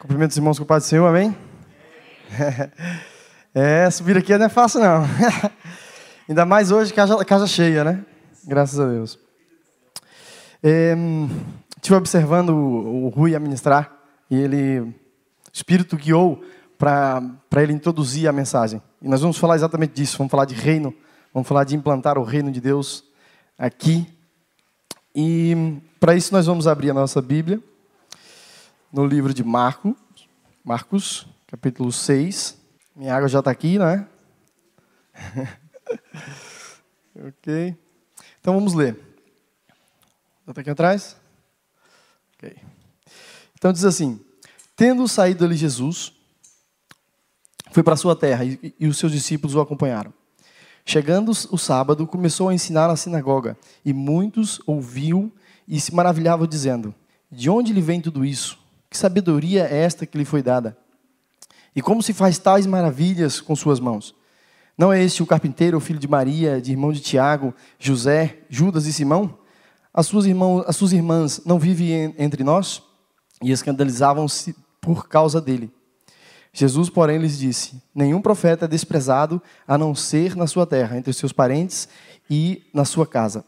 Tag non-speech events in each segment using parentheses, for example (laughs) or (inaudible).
Cumprimento os irmãos com o Pai do Senhor, amém? É, subir aqui não é fácil, não. (laughs) Ainda mais hoje, casa, casa cheia, né? Graças a Deus. É, estive observando o, o Rui administrar e ele, o Espírito guiou para ele introduzir a mensagem. E nós vamos falar exatamente disso. Vamos falar de reino, vamos falar de implantar o reino de Deus aqui. E para isso nós vamos abrir a nossa Bíblia no livro de Marcos, Marcos, capítulo 6. Minha água já está aqui, né? (laughs) ok. Então vamos ler. Está aqui atrás? Ok. Então diz assim: Tendo saído ali Jesus, foi para sua terra e, e os seus discípulos o acompanharam. Chegando o sábado, começou a ensinar na sinagoga, e muitos ouviam e se maravilhavam, dizendo: De onde lhe vem tudo isso? Que sabedoria é esta que lhe foi dada? E como se faz tais maravilhas com suas mãos? Não é este o carpinteiro, o filho de Maria, de irmão de Tiago, José, Judas e Simão? As suas, as suas irmãs não vivem entre nós? E escandalizavam-se por causa dele. Jesus, porém, lhes disse: Nenhum profeta é desprezado a não ser na sua terra, entre os seus parentes e na sua casa.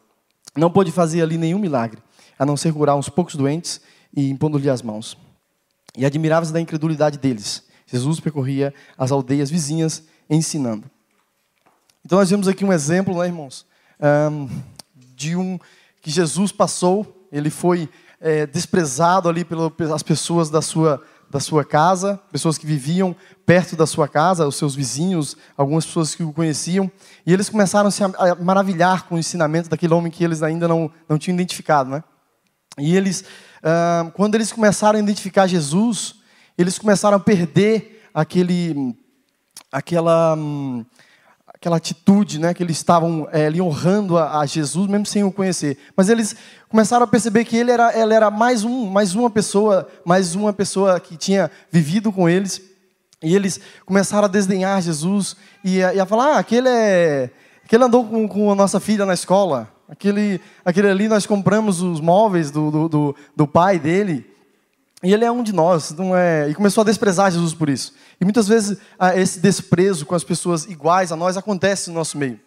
Não pôde fazer ali nenhum milagre, a não ser curar uns poucos doentes e impondo-lhe as mãos. E admirava-se da incredulidade deles. Jesus percorria as aldeias vizinhas ensinando. Então nós vemos aqui um exemplo, né, irmãos, de um que Jesus passou. Ele foi é, desprezado ali pelas pessoas da sua da sua casa, pessoas que viviam perto da sua casa, os seus vizinhos, algumas pessoas que o conheciam, e eles começaram a se maravilhar com o ensinamento daquele homem que eles ainda não, não tinham identificado, né? E eles, quando eles começaram a identificar Jesus, eles começaram a perder aquele, aquela, aquela atitude, né, que eles estavam é, ali honrando a, a, Jesus, mesmo sem o conhecer. Mas eles começaram a perceber que ele era, ele era mais um, mais uma pessoa, mais uma pessoa que tinha vivido com eles. E eles começaram a desdenhar Jesus e a, e a falar: ah, aquele é, aquele andou com, com a nossa filha na escola. Aquele, aquele ali nós compramos os móveis do, do, do, do pai dele. E ele é um de nós, não é? E começou a desprezar Jesus por isso. E muitas vezes ah, esse desprezo com as pessoas iguais a nós acontece no nosso meio.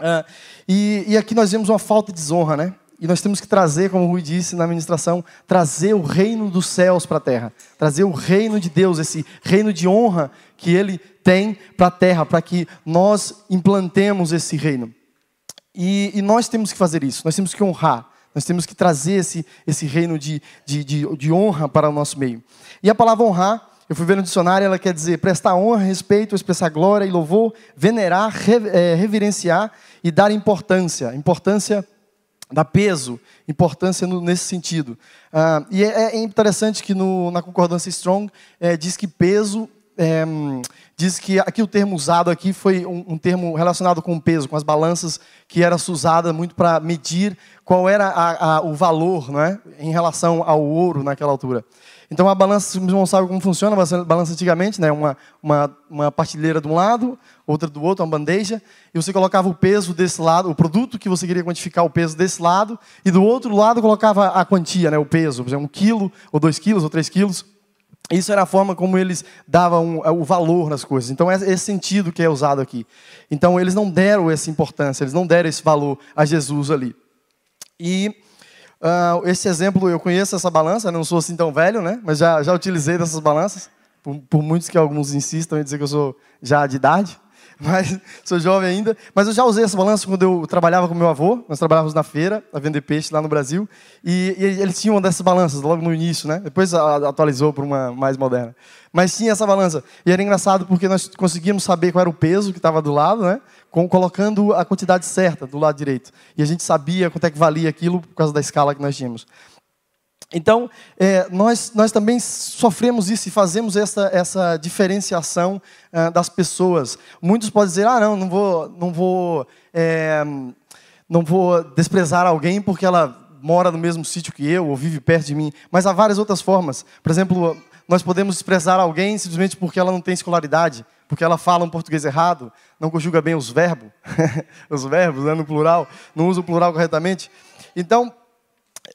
Ah, e, e, aqui nós vemos uma falta de desonra, né? E nós temos que trazer, como o Rui disse na ministração, trazer o reino dos céus para a terra. Trazer o reino de Deus, esse reino de honra que ele tem para a terra, para que nós implantemos esse reino. E, e nós temos que fazer isso, nós temos que honrar. Nós temos que trazer esse, esse reino de, de, de, de honra para o nosso meio. E a palavra honrar, eu fui ver no dicionário, ela quer dizer prestar honra, respeito, expressar glória e louvor, venerar, é, reverenciar e dar importância. Importância dá peso, importância nesse sentido. Ah, e é, é, interessante que no, na concordância Strong é, diz que peso é, diz que aqui o termo usado aqui foi um, um, termo relacionado com peso, com as balanças que era usada muito para medir qual era a, a, o valor né, em relação ao ouro naquela altura. Então a balança, vocês não sabem como funciona a balança antigamente, né? Uma, uma, uma partilheira de um lado, outra do outro, uma bandeja, e você colocava o peso desse lado, o produto que você queria quantificar o peso desse lado, e do outro lado colocava a quantia, né? O peso, por exemplo, um quilo, ou dois quilos, ou três quilos. Isso era a forma como eles davam o valor nas coisas. Então, é esse sentido que é usado aqui. Então, eles não deram essa importância, eles não deram esse valor a Jesus ali. E uh, esse exemplo, eu conheço essa balança, não sou assim tão velho, né? Mas já, já utilizei dessas balanças. Por, por muitos que alguns insistam em dizer que eu sou já de idade mas sou jovem ainda. Mas eu já usei essa balança quando eu trabalhava com meu avô. Nós trabalhávamos na feira, a vender peixe lá no Brasil. E, e eles tinham uma dessas balanças logo no início, né? Depois atualizou para uma mais moderna. Mas tinha essa balança. E era engraçado porque nós conseguíamos saber qual era o peso que estava do lado, né? Com, colocando a quantidade certa do lado direito. E a gente sabia quanto é que valia aquilo por causa da escala que nós tínhamos. Então, é, nós, nós também sofremos isso e fazemos essa, essa diferenciação uh, das pessoas. Muitos podem dizer, ah, não, não vou, não vou, é, não vou desprezar alguém porque ela mora no mesmo sítio que eu ou vive perto de mim. Mas há várias outras formas. Por exemplo, nós podemos desprezar alguém simplesmente porque ela não tem escolaridade, porque ela fala um português errado, não conjuga bem os verbos, (laughs) os verbos né, no plural, não usa o plural corretamente. Então,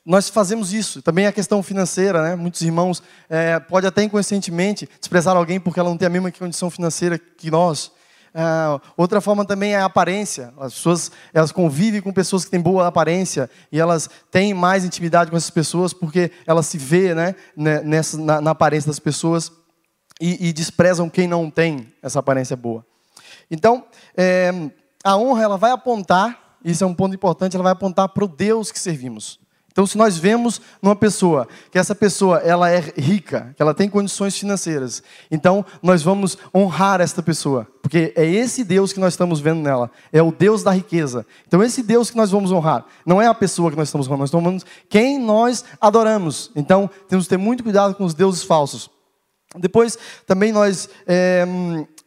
nós fazemos isso. Também a questão financeira, né? Muitos irmãos é, pode até inconscientemente desprezar alguém porque ela não tem a mesma condição financeira que nós. Uh, outra forma também é a aparência. As pessoas elas convivem com pessoas que têm boa aparência e elas têm mais intimidade com essas pessoas porque elas se vê né, nessa, na, na aparência das pessoas e, e, desprezam quem não tem essa aparência boa. Então, é, a honra ela vai apontar, isso é um ponto importante, ela vai apontar para o Deus que servimos. Então, se nós vemos numa pessoa que essa pessoa ela é rica, que ela tem condições financeiras, então nós vamos honrar esta pessoa, porque é esse Deus que nós estamos vendo nela, é o Deus da riqueza. Então, esse Deus que nós vamos honrar, não é a pessoa que nós estamos honrando, nós estamos honrando quem nós adoramos. Então, temos que ter muito cuidado com os deuses falsos. Depois, também nós é,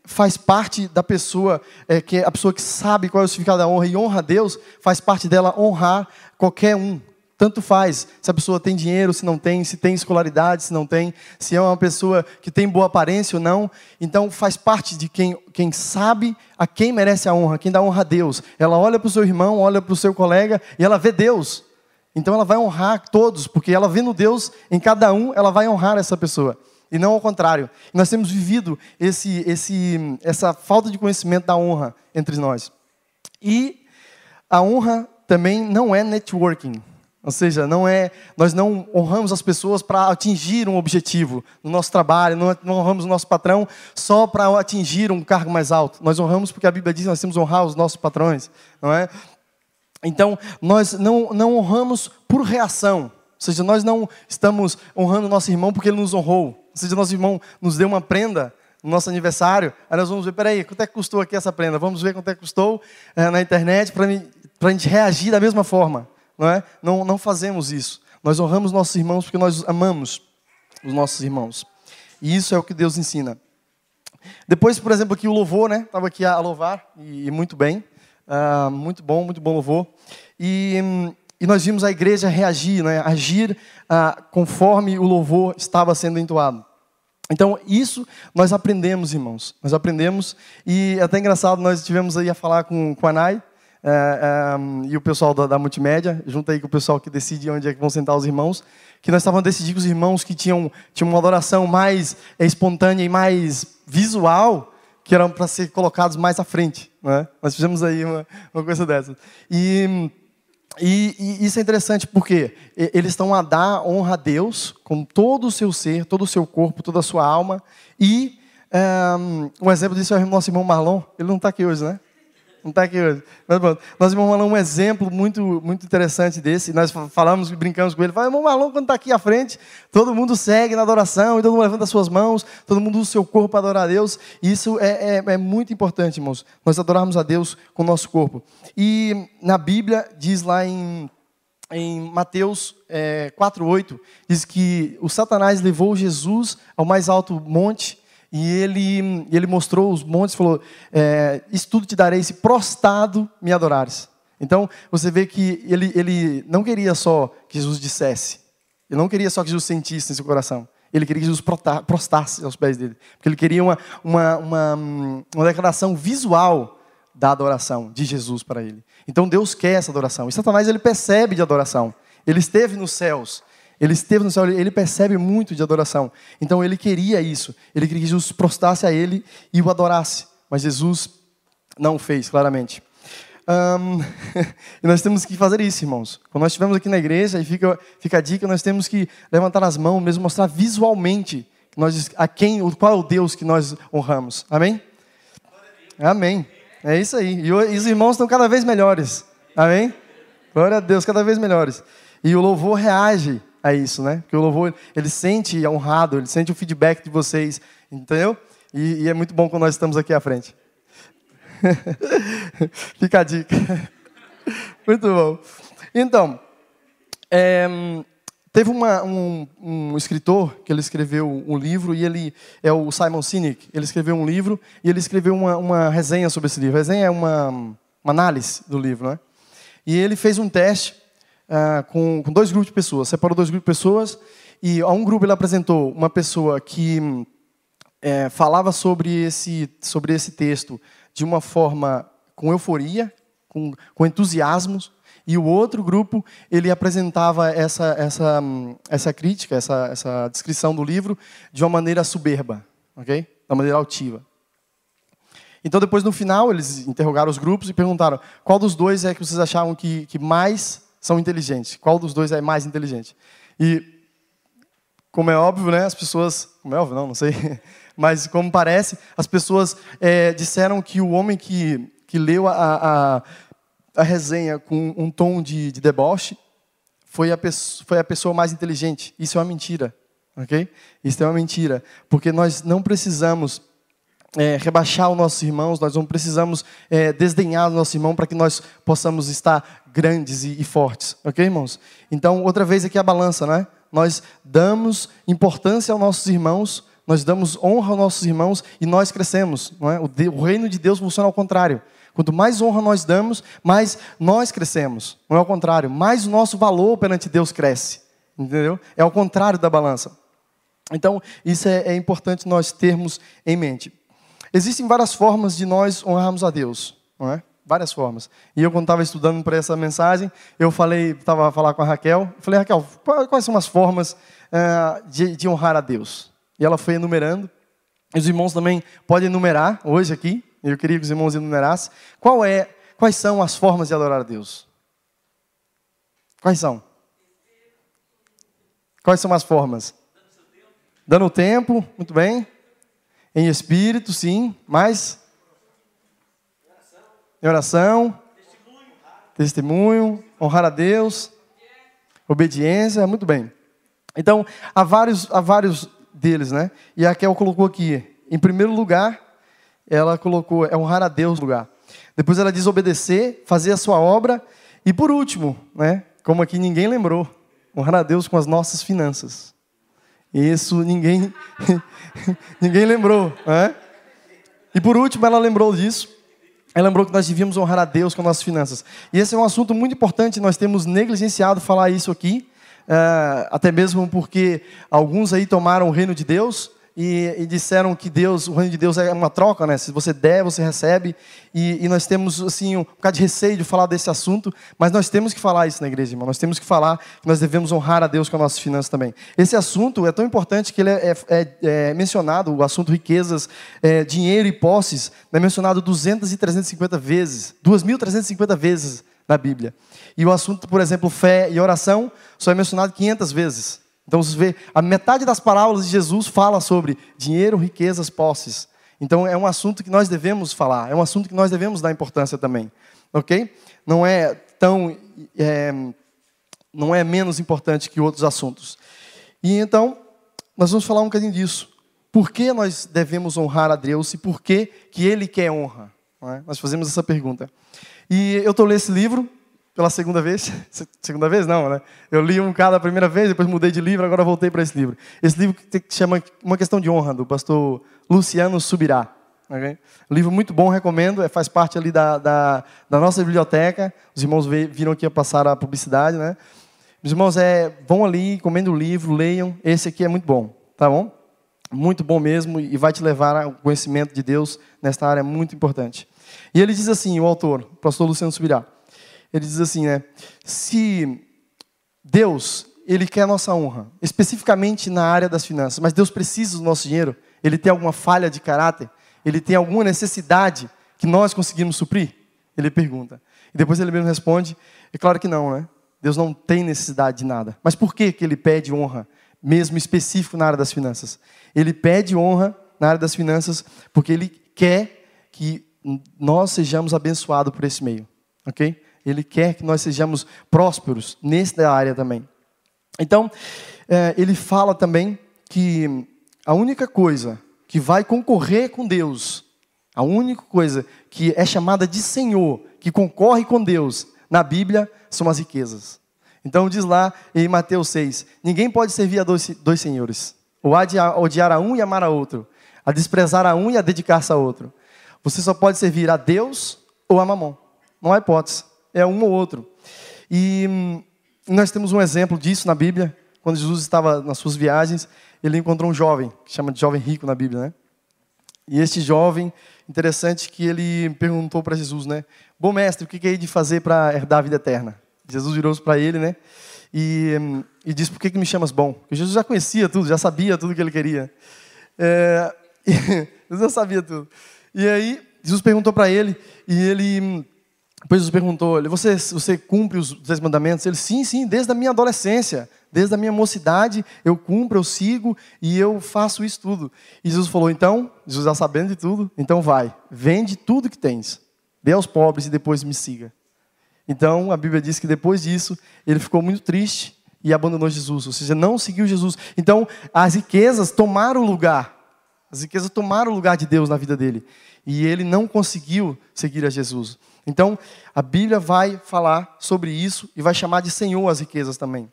faz parte da pessoa, é, que a pessoa que sabe qual é o significado da honra e honra a Deus, faz parte dela honrar qualquer um, tanto faz se a pessoa tem dinheiro, se não tem, se tem escolaridade, se não tem, se é uma pessoa que tem boa aparência ou não. Então faz parte de quem, quem sabe a quem merece a honra, quem dá honra a Deus. Ela olha para o seu irmão, olha para o seu colega e ela vê Deus. Então ela vai honrar todos, porque ela vendo Deus em cada um, ela vai honrar essa pessoa. E não ao contrário. nós temos vivido esse, esse, essa falta de conhecimento da honra entre nós. E a honra também não é networking. Ou seja, não é, nós não honramos as pessoas para atingir um objetivo no nosso trabalho, não, honramos o nosso patrão só para atingir um cargo mais alto. Nós honramos porque a Bíblia diz que nós temos que honrar os nossos patrões, não é? Então, nós não, não honramos por reação. Ou seja, nós não estamos honrando nosso irmão porque ele nos honrou. Ou seja, nosso irmão nos deu uma prenda no nosso aniversário. Aí nós vamos ver, peraí, quanto é que custou aqui essa prenda? Vamos ver quanto é que custou é, na internet para a gente reagir da mesma forma não é? Não, não fazemos isso. Nós honramos nossos irmãos porque nós amamos os nossos irmãos. E isso é o que Deus ensina. Depois, por exemplo, aqui o louvor, né? Estava aqui a louvar e, muito bem, uh, muito bom, muito bom louvor. E, e nós vimos a igreja reagir, né? Agir uh, conforme o louvor estava sendo entoado. Então, isso nós aprendemos, irmãos. Nós aprendemos. E até engraçado, nós tivemos aí a falar com, com a Nai, é, é, e o pessoal da, da, multimédia, junto aí com o pessoal que decide onde é que vão sentar os irmãos, que nós estávamos decidindo os irmãos que tinham, tinham uma adoração mais espontânea e mais visual, que eram para ser colocados mais à frente. Né? Nós fizemos aí uma, uma coisa dessa. E, e, e, isso é interessante porque eles estão a dar honra a Deus com todo o seu ser, todo o seu corpo, toda a sua alma. E um, um exemplo disso é o nosso irmão Marlon. Ele não está aqui hoje, né? Não está aqui hoje. Mas, bom, nós irmão Marlon um exemplo muito, muito interessante desse. Nós falamos, brincamos com ele. Falamos, irmão Marlon, quando está aqui à frente, todo mundo segue na adoração, e todo mundo levanta as suas mãos, todo mundo usa o seu corpo para adorar a Deus. E isso é, é, é, muito importante, irmãos. Nós adorarmos a Deus com o nosso corpo. E na Bíblia, diz lá em, em Mateus é, 4,8, diz que o Satanás levou Jesus ao mais alto monte e ele, ele mostrou os montes e falou: é, Isso tudo te darei se prostrado me adorares. Então, você vê que ele, ele não queria só que Jesus dissesse, ele não queria só que Jesus sentisse em seu coração. Ele queria que Jesus prostrasse aos pés dele. Porque ele queria uma, uma, uma, uma declaração visual da adoração de Jesus para ele. Então Deus quer essa adoração. E Satanás ele percebe de adoração. Ele esteve nos céus. Ele esteve no céu, ele percebe muito de adoração. Então ele queria isso. Ele queria que Jesus prostrasse a ele e o adorasse. Mas Jesus não o fez, claramente. Um, (laughs) e nós temos que fazer isso, irmãos. Quando nós estivermos aqui na igreja, e fica, fica a dica, nós temos que levantar as mãos, mesmo mostrar visualmente nós, a quem, qual é o Deus que nós honramos. Amém? Amém. É isso aí. E os irmãos estão cada vez melhores. Amém? Glória a Deus, cada vez melhores. E o louvor reage a isso, né? Porque o louvor, ele sente honrado, ele sente o feedback de vocês, entendeu? E, e é muito bom quando nós estamos aqui à frente. (laughs) Fica a dica. (laughs) muito bom. Então, é, teve uma, um, um, escritor que ele escreveu um livro e ele é o Simon Sinek. Ele escreveu um livro e ele escreveu uma, uma resenha sobre esse livro. A resenha é uma, uma análise do livro, né? E ele fez um teste uh, com, com, dois grupos de pessoas. Separou dois grupos de pessoas e a um grupo ele apresentou uma pessoa que é, falava sobre esse, sobre esse texto de uma forma com euforia, com, com entusiasmo, e o outro grupo ele apresentava essa, essa, essa crítica, essa, essa descrição do livro de uma maneira soberba, ok? Da maneira altiva. Então, depois, no final, eles interrogaram os grupos e perguntaram qual dos dois é que vocês achavam que, que mais são inteligentes? Qual dos dois é mais inteligente? E, como é óbvio, né, as pessoas... Como é óbvio, não, não sei. (laughs) Mas, como parece, as pessoas é, disseram que o homem que, que leu a, a, a resenha com um tom de, de deboche foi a, foi a pessoa mais inteligente. Isso é uma mentira, ok? Isso é uma mentira, porque nós não precisamos é, rebaixar os nossos irmãos, nós não precisamos é, desdenhar o nosso irmão para que nós possamos estar grandes e, e, fortes, ok, irmãos? Então, outra vez aqui a balança, né? Nós damos importância aos nossos irmãos, nós damos honra aos nossos irmãos e nós crescemos, não é? O, de, o reino de Deus funciona ao contrário. Quanto mais honra nós damos, mais nós crescemos. Não é ao contrário, mais o nosso valor perante Deus cresce. Entendeu? É ao contrário da balança. Então, isso é, é importante nós termos em mente. Existem várias formas de nós honrarmos a Deus, não é? Várias formas. E eu, quando estava estudando para essa mensagem, eu falei, estava a falar com a Raquel, falei, Raquel, quais são as formas uh, de, de honrar a Deus? E ela foi enumerando. Os irmãos também podem enumerar hoje aqui. Eu queria que os irmãos enumerassem. Qual é, quais são as formas de adorar a Deus? Quais são? Quais são as formas? Dando tempo, muito bem. Em espírito, sim. Mais? Em oração. Testemunho. Honrar a Deus. Obediência. Muito bem. Então, há vários, há vários deles, né? E a Kel colocou aqui. Em primeiro lugar, ela colocou é honrar a Deus no lugar. Depois ela diz obedecer, fazer a sua obra. E por último, né? Como aqui ninguém lembrou, honrar a Deus com as nossas finanças. Isso ninguém (laughs) ninguém lembrou, né? E por último, ela lembrou disso. Ela lembrou que nós devíamos honrar a Deus com as nossas finanças. E esse é um assunto muito importante, nós temos negligenciado falar isso aqui, uh, até mesmo porque alguns aí tomaram o reino de Deus e, e, disseram que Deus, o reino de Deus é uma troca, né? Se você der, você recebe. E, e, nós temos assim um bocado de receio de falar desse assunto, mas nós temos que falar isso na igreja, irmão. Nós temos que falar que nós devemos honrar a Deus com as nossas finanças também. Esse assunto é tão importante que ele é, é, é mencionado, o assunto riquezas, é, dinheiro e posses, é mencionado 200 e 350 vezes, 2.350 vezes na Bíblia. E o assunto, por exemplo, fé e oração, só é mencionado 500 vezes. Então você vê, a metade das parábolas de Jesus fala sobre dinheiro, riquezas, posses. Então é um assunto que nós devemos falar, é um assunto que nós devemos dar importância também, ok? Não é tão, é, não é menos importante que outros assuntos. E então nós vamos falar um bocadinho disso. Por que nós devemos honrar a Deus e por que que Ele quer honra? É? Nós fazemos essa pergunta. E eu estou lendo esse livro, pela segunda vez. (laughs) Segunda vez não, né? Eu li um cada a primeira vez, depois mudei de livro, agora voltei para esse livro. Esse livro que chama Uma Questão de Honra, do pastor Luciano Subirá. Okay? Livro muito bom, recomendo, é, faz parte ali da, da, da nossa biblioteca. Os irmãos viram aqui a passar a publicidade, né? Os irmãos, é, vão ali, comendo o livro, leiam. Esse aqui é muito bom, tá bom? Muito bom mesmo e vai te levar ao conhecimento de Deus nesta área muito importante. E ele diz assim, o autor, o pastor Luciano Subirá. Ele diz assim, né? Se Deus, ele quer a nossa honra, especificamente na área das finanças, mas Deus precisa do nosso dinheiro, ele tem alguma falha de caráter, ele tem alguma necessidade que nós conseguimos suprir? Ele pergunta. E depois ele mesmo responde, é claro que não, né? Deus não tem necessidade de nada. Mas por que, que ele pede honra, mesmo específico na área das finanças? Ele pede honra na área das finanças porque ele quer que nós sejamos abençoados por esse meio, ok? Ele quer que nós sejamos prósperos nessa área também. Então, é, ele fala também que a única coisa que vai concorrer com Deus, a única coisa que é chamada de Senhor, que concorre com Deus na Bíblia, são as riquezas. Então diz lá em Mateus 6: ninguém pode servir a dois, dois senhores, ou de odiar a um e amar a outro, a desprezar a um e a dedicar-se a outro. Você só pode servir a Deus ou a Mamon. Não há hipótese é um ou outro. E hum, nós temos um exemplo disso na Bíblia. Quando Jesus estava nas suas viagens, ele encontrou um jovem, que chama de jovem rico na Bíblia, né? E este jovem, interessante que ele perguntou para Jesus, né? Bom mestre, o que é de fazer para herdar a vida eterna? Jesus virou-se para ele, né? E, e disse: Por que, que me chamas bom? Porque Jesus já conhecia tudo, já sabia tudo que ele queria. É, (laughs) Jesus já sabia tudo. E aí, Jesus perguntou para ele, e ele. Depois Jesus perguntou: você, você cumpre os dez mandamentos? Ele: Sim, sim, desde a minha adolescência. Desde a minha mocidade, eu cumpro, eu sigo e eu faço isso tudo. E Jesus falou: Então, Jesus já sabendo de tudo, então vai, vende tudo que tens, dê aos pobres e depois me siga. Então, a Bíblia diz que depois disso, ele ficou muito triste e abandonou Jesus, ou seja, não seguiu Jesus. Então, as riquezas tomaram o lugar, as riquezas tomaram o lugar de Deus na vida dele, e ele não conseguiu seguir a Jesus. Então, a Bíblia vai falar sobre isso e vai chamar de Senhor as riquezas também.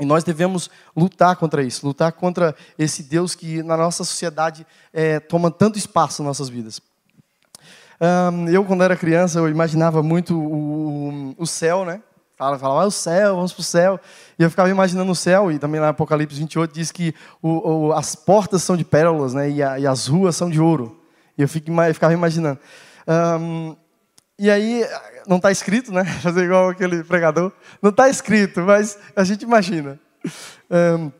E nós devemos lutar contra isso, lutar contra esse Deus que na nossa sociedade é, toma tanto espaço nas nossas vidas. Um, eu, quando era criança, eu imaginava muito o, o céu, né? Falava, falava, ah, o céu, vamos para o céu. E eu ficava imaginando o céu, e também lá Apocalipse 28 diz que o, o, as portas são de pérolas, né? E, a, e, as ruas são de ouro. E eu, fico, eu ficava imaginando. Um, e aí, não está escrito, né? (laughs) Fazer igual aquele pregador. Não está escrito, mas a gente imagina. Um,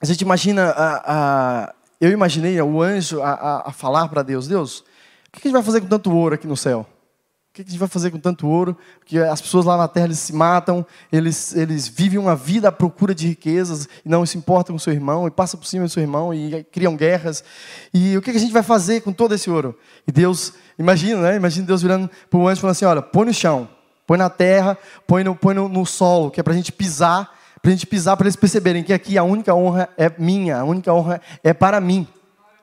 a gente imagina, a, a, eu imaginei o anjo a, a falar para Deus: Deus, o que a gente vai fazer com tanto ouro aqui no céu? Que a gente vai fazer com tanto ouro? Que as pessoas lá na terra eles se matam, eles, eles vivem uma vida à procura de riquezas e não se importam com o seu irmão, e passam por cima do seu irmão e criam guerras. E o que a gente vai fazer com todo esse ouro? E Deus, imagina, né? Imagina Deus virando para o anjo e falando assim: olha, põe no chão, põe na terra, põe no, põe no, no solo, que é para a gente pisar, para a gente pisar, para eles perceberem que aqui a única honra é minha, a única honra é para mim.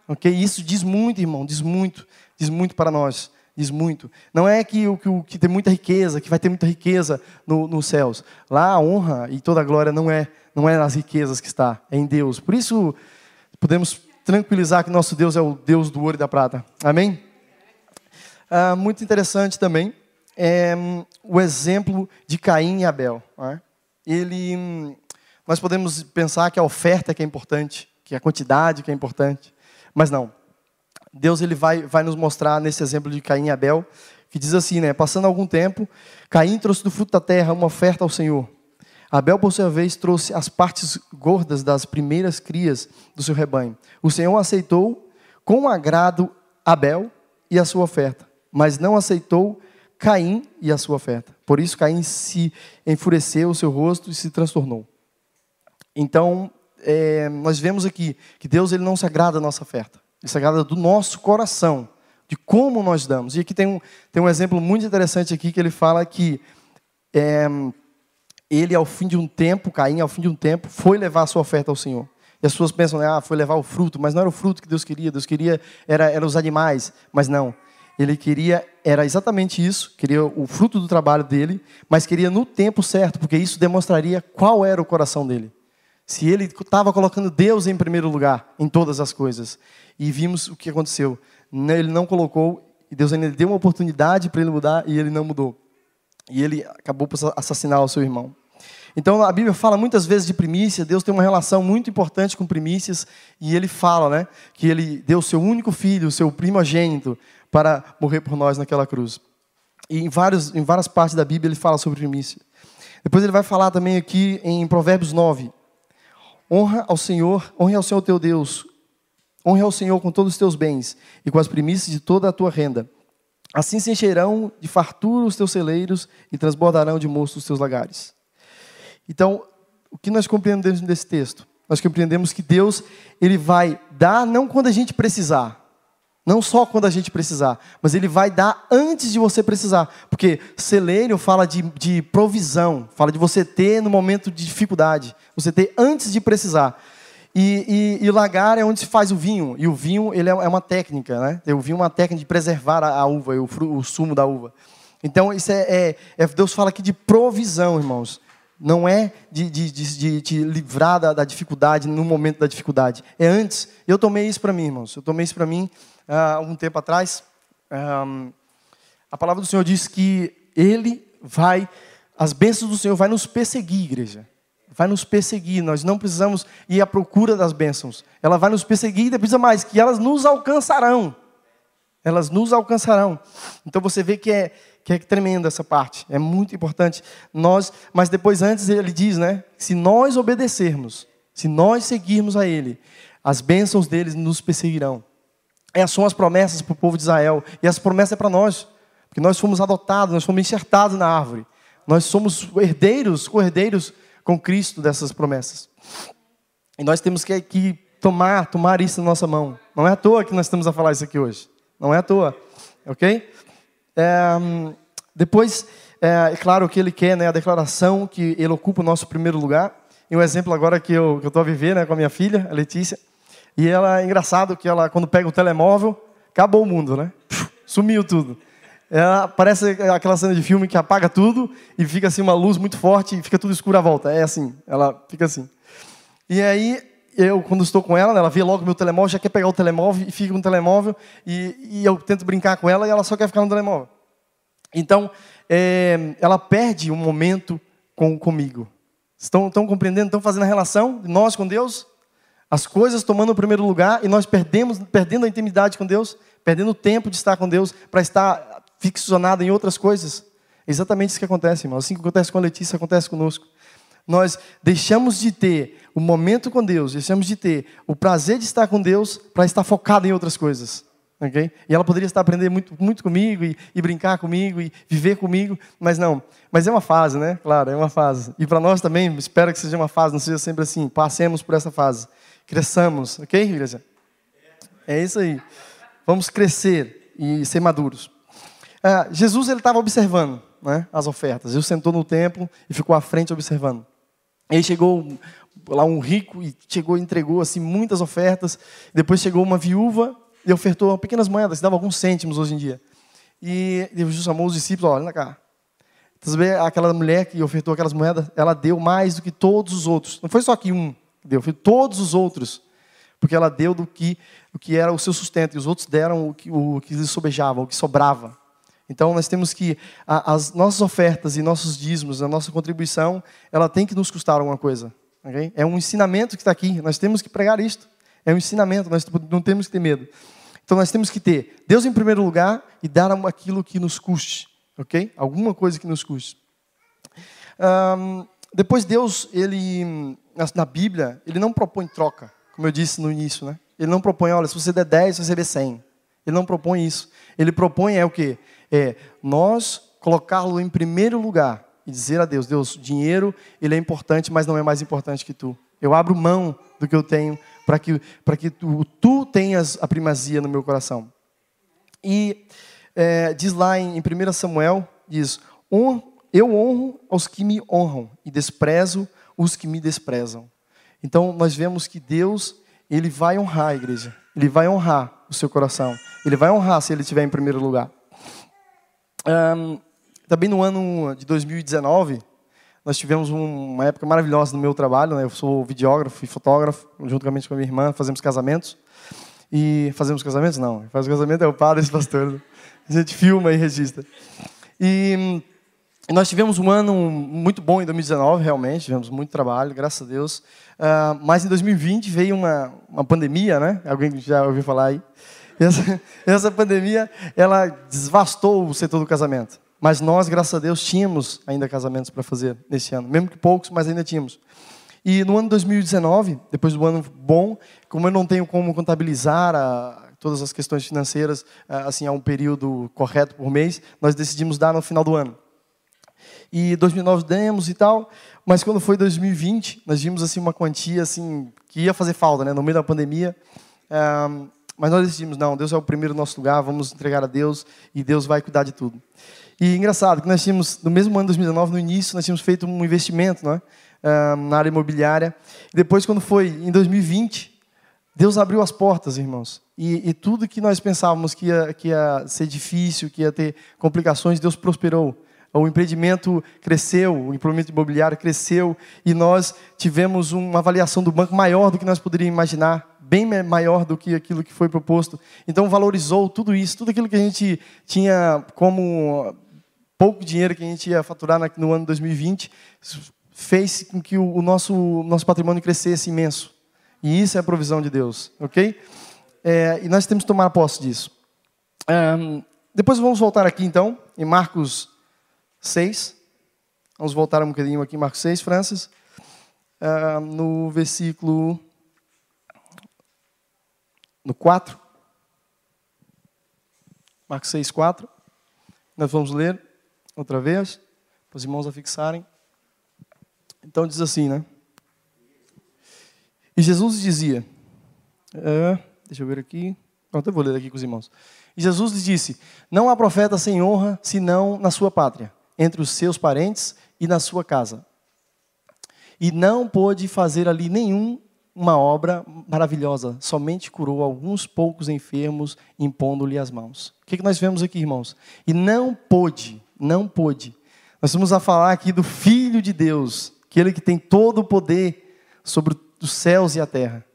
Ok? Isso diz muito, irmão, diz muito diz muito para nós. Diz muito. Não é que o que, que tem muita riqueza, que vai ter muita riqueza no, nos céus. Lá a honra e toda a glória não é, não é nas riquezas que está, é em Deus. Por isso, podemos tranquilizar que nosso Deus é o Deus do ouro e da prata. Amém? Ah, muito interessante também é o exemplo de Caim e Abel. É? Ele, nós podemos pensar que a oferta que é importante, que a quantidade que é importante, mas não. Deus ele vai, vai nos mostrar nesse exemplo de Caim e Abel, que diz assim, né? Passando algum tempo, Caim trouxe do fruto da terra uma oferta ao Senhor. Abel, por sua vez, trouxe as partes gordas das primeiras crias do seu rebanho. O Senhor aceitou com agrado Abel e a sua oferta, mas não aceitou Caim e a sua oferta. Por isso Caim se enfureceu o seu rosto e se transtornou. Então, é, nós vemos aqui que Deus ele não se agrada da nossa oferta. Se agrada do nosso coração, de como nós damos. E aqui tem um, tem um exemplo muito interessante aqui que ele fala que é, ele, ao fim de um tempo, Caim, ao fim de um tempo, foi levar a sua oferta ao Senhor. E as pessoas pensam, ah, foi levar o fruto, mas não era o fruto que Deus queria, Deus queria, era, era os animais, mas não. Ele queria, era exatamente isso, queria o fruto do trabalho dele, mas queria no tempo certo, porque isso demonstraria qual era o coração dele. Se ele estava colocando Deus em primeiro lugar em todas as coisas. E vimos o que aconteceu. Ele não colocou, e Deus ainda deu uma oportunidade para ele mudar, e ele não mudou. E ele acabou por assassinar o seu irmão. Então a Bíblia fala muitas vezes de primícia, Deus tem uma relação muito importante com primícias, e ele fala né, que ele deu o seu único filho, o seu primogênito, para morrer por nós naquela cruz. E em, vários, em várias partes da Bíblia ele fala sobre primícia. Depois ele vai falar também aqui em Provérbios 9. Honra ao Senhor, honre ao Senhor teu Deus Honre ao Senhor com todos os teus bens e com as primícias de toda a tua renda. Assim se encherão de fartura os teus celeiros e transbordarão de moço os teus lagares. Então, o que nós compreendemos desse texto? Nós compreendemos que Deus ele vai dar não quando a gente precisar, não só quando a gente precisar, mas Ele vai dar antes de você precisar. Porque celeiro fala de, de provisão, fala de você ter no momento de dificuldade, você ter antes de precisar. E, e, e, lagar é onde se faz o vinho. E o vinho ele é, é uma técnica, né? O vinho é uma técnica de preservar a, uva, o, o, sumo da uva. Então, isso é, é, é, Deus fala aqui de provisão, irmãos. Não é de, de, de, de livrar da, da, dificuldade no momento da dificuldade. É antes. Eu tomei isso para mim, irmãos. Eu tomei isso para mim há uh, um tempo atrás. Um, a palavra do Senhor diz que Ele vai, as bênçãos do Senhor vai nos perseguir, igreja vai nos perseguir. Nós não precisamos ir à procura das bênçãos. Ela vai nos perseguir e precisa mais, que elas nos alcançarão. Elas nos alcançarão. Então você vê que é, que é tremenda essa parte. É muito importante. Nós, mas depois antes ele diz, né? Se nós obedecermos, se nós seguirmos a Ele, as bênçãos deles nos perseguirão. Essas são as promessas para o povo de Israel. E essa promessa é para nós. Porque nós fomos adotados, nós fomos enxertados na árvore. Nós somos herdeiros, co-herdeiros com Cristo dessas promessas. E nós temos que, que tomar, tomar isso na nossa mão. Não é à toa que nós estamos a falar isso aqui hoje. Não é à toa. Ok? É, depois, é, é, claro que ele quer né, a declaração que ele ocupa o nosso primeiro lugar. E um exemplo agora que eu estou a viver né, com a minha filha, a Letícia. E ela é engraçado que ela, quando pega o telemóvel, acabou o mundo, né? Sumiu tudo. Ela parece aquela cena de filme que apaga tudo e fica assim uma luz muito forte e fica tudo escuro à volta. É assim, ela fica assim. E aí, eu, quando estou com ela, ela vê logo meu telemóvel, já quer pegar o telemóvel e fica no telemóvel. E, e eu tento brincar com ela e ela só quer ficar no telemóvel. Então, é, ela perde um momento com, comigo. Estão, estão compreendendo? Estão fazendo a relação de nós com Deus? As coisas tomando o primeiro lugar e nós perdemos, perdendo a intimidade com Deus, perdendo o tempo de estar com Deus para estar ficcionado em outras coisas. É exatamente isso que acontece, irmão. Assim que acontece com a Letícia, acontece conosco. Nós deixamos de ter o momento com Deus, deixamos de ter o prazer de estar com Deus para estar focado em outras coisas. Okay? E ela poderia estar aprendendo muito, muito comigo e, e, brincar comigo e viver comigo, mas não. Mas é uma fase, né? Claro, é uma fase. E para nós também, espero que seja uma fase, não seja sempre assim. Passemos por essa fase. Cresçamos, ok, igreja? É isso aí. Vamos crescer e ser maduros. Ah, Jesus ele estava observando né, as ofertas. Jesus sentou no templo e ficou à frente observando. Aí chegou lá um rico e chegou e entregou assim muitas ofertas. Depois chegou uma viúva e ofertou pequenas moedas, dava alguns cêntimos hoje em dia. E Jesus chamou os discípulos, olha cá. Você aquela mulher que ofertou aquelas moedas, ela deu mais do que todos os outros. Não foi só que um deu, foi todos os outros. Porque ela deu do que, o que era o seu sustento, e os outros deram o que, o que lhes sobejava, o que sobrava. Então nós temos que as nossas ofertas e nossos dízimos, a nossa contribuição, ela tem que nos custar alguma coisa. Okay? É um ensinamento que está aqui. Nós temos que pregar isto. É um ensinamento. Nós não temos que ter medo. Então nós temos que ter Deus em primeiro lugar e dar aquilo que nos custe, ok? Alguma coisa que nos custe. Um, depois Deus, ele na Bíblia, ele não propõe troca, como eu disse no início, né? Ele não propõe, olha, se você der 10, você receber 100. Ele não propõe isso. Ele propõe é o quê? É nós colocá-lo em primeiro lugar e dizer a Deus, Deus, dinheiro, ele é importante, mas não é mais importante que tu. Eu abro mão do que eu tenho para que, que tu, tu, tenhas a primazia no meu coração. E é, diz lá em, em 1 Samuel, diz, eu honro aos que me honram e desprezo os que me desprezam. Então nós vemos que Deus, ele vai honrar a igreja. Ele vai honrar o seu coração. Ele vai honrar se ele estiver em primeiro lugar. Um, também no ano de 2019, nós tivemos uma época maravilhosa no meu trabalho. Né? Eu sou videógrafo e fotógrafo, juntamente com a minha irmã, fazemos casamentos. E fazemos casamentos? Não, faz casamento é o padre e o pastor. Né? A gente filma e registra. E nós tivemos um ano muito bom em 2019, realmente, tivemos muito trabalho, graças a Deus. Uh, mas em 2020 veio uma, uma pandemia, né? Alguém já ouviu falar aí? Essa, (laughs) essa pandemia, ela desvastou o setor do casamento. Mas nós, graças a Deus, tínhamos ainda casamentos para fazer nesse ano. Mesmo que poucos, mas ainda tínhamos. E no ano 2019, depois do ano bom, como eu não tenho como contabilizar a, todas as questões financeiras assim a um período correto por mês, nós decidimos dar no final do ano. E 2009 demos e tal, mas quando foi 2020, nós vimos assim uma quantia assim que ia fazer falta, né, no meio da pandemia. Um, mas nós decidimos não, Deus é o primeiro no nosso lugar, vamos entregar a Deus e Deus vai cuidar de tudo. E engraçado que nós tínhamos, no mesmo ano de 2019, no início, nós tínhamos feito um investimento né, na área imobiliária. E depois, quando foi em 2020, Deus abriu as portas, irmãos. E, e tudo que nós pensávamos que ia, que ia ser difícil, que ia ter complicações, Deus prosperou. O empreendimento cresceu, o empreendimento imobiliário cresceu e nós tivemos uma avaliação do banco maior do que nós poderíamos imaginar, bem maior do que aquilo que foi proposto. Então valorizou tudo isso, tudo aquilo que a gente tinha como pouco dinheiro que a gente ia faturar no ano 2020 fez com que o nosso, nosso patrimônio crescesse imenso. E isso é a provisão de Deus, ok? É, e nós temos que tomar posse disso. depois vamos voltar aqui então, em Marcos 6. Vamos voltar um bocadinho aqui Marcos 6, Francis. Uh, no versículo. No 4. Marcos 6, 4. Nós vamos ler outra vez, para os irmãos a fixarem. Então diz assim, né? E Jesus dizia, uh, deixa eu ver aqui, pronto, eu vou ler aqui com os irmãos. E Jesus lhes disse: Não há profeta sem honra, senão na sua pátria, entre os seus parentes e na sua casa. E não pôde fazer ali nenhum uma obra maravilhosa, somente curou alguns poucos enfermos, impondo-lhe as mãos. O que, que nós vemos aqui, irmãos? E não pôde, não pôde. Nós vamos a falar aqui do Filho de Deus, aquele que tem todo o poder sobre os céus e a terra.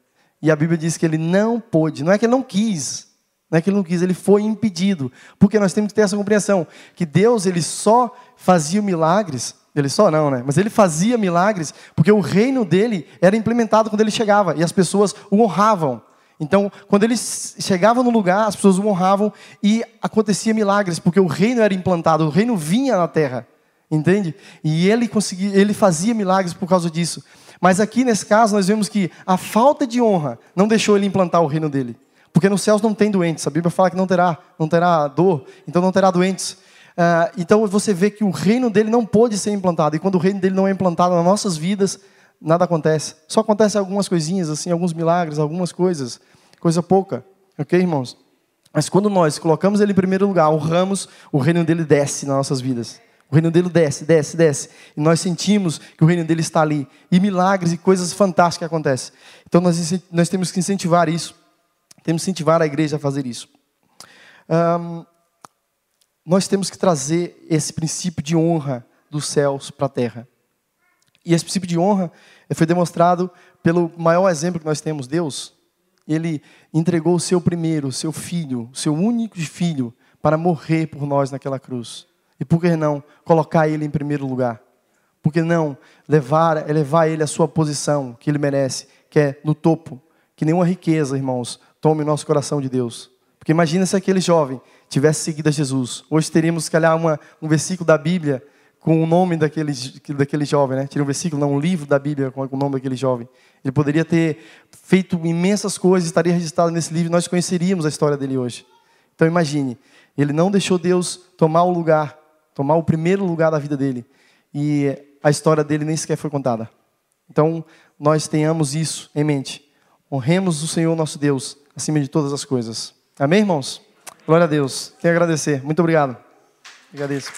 E a Bíblia diz que ele não pôde, não é que ele não quis, não é que ele não quis, ele foi impedido. Porque nós temos que ter essa compreensão que Deus ele só fazia milagres ele só não, né? Mas ele fazia milagres porque o reino dele era implementado quando ele chegava e as pessoas o honravam. Então, quando ele chegava no lugar, as pessoas o honravam e acontecia milagres porque o reino era implantado, o reino vinha na terra. Entende? E ele conseguia, ele fazia milagres por causa disso. Mas aqui nesse caso nós vemos que a falta de honra não deixou ele implantar o reino dele. Porque nos céus não tem doentes. A Bíblia fala que não terá, não terá dor, então não terá doentes. Uh, então você vê que o reino dele não pôde ser implantado. E quando o reino dele não é implantado nas nossas vidas, nada acontece. Só acontece algumas coisinhas, assim, alguns milagres, algumas coisas, coisa pouca. Ok, irmãos? Mas quando nós colocamos ele em primeiro lugar, honramos, o reino dele desce nas nossas vidas. O reino dele desce, desce, desce. E nós sentimos que o reino dele está ali. E milagres e coisas fantásticas acontecem. Então nós, nós temos que incentivar isso. Temos que incentivar a igreja a fazer isso. Um, nós temos que trazer esse princípio de honra dos céus para a terra. E esse princípio de honra foi demonstrado pelo maior exemplo que nós temos, Deus. Ele entregou o seu primeiro, o seu filho, o seu único filho, para morrer por nós naquela cruz. E por que não colocar ele em primeiro lugar? Por que não levar, levar ele à sua posição que ele merece, que é no topo? Que nenhuma riqueza, irmãos, tome o nosso coração de Deus. Porque imagina se aquele jovem tivesse seguido a Jesus. Hoje teríamos, se calhar, uma, um versículo da Bíblia com o nome daquele, daquele jovem, né? Teria um versículo, não, um livro da Bíblia com o nome daquele jovem. Ele poderia ter feito imensas coisas, estaria registrado nesse livro nós conheceríamos a história dele hoje. Então imagine, ele não deixou Deus tomar o lugar, tomar o primeiro lugar da vida dele. E a história dele nem sequer foi contada. Então, nós tenhamos isso em mente. Honremos o Senhor nosso Deus acima de todas as coisas. Amém, irmãos? Glória a Deus. Quero agradecer. Muito obrigado. Agradeço.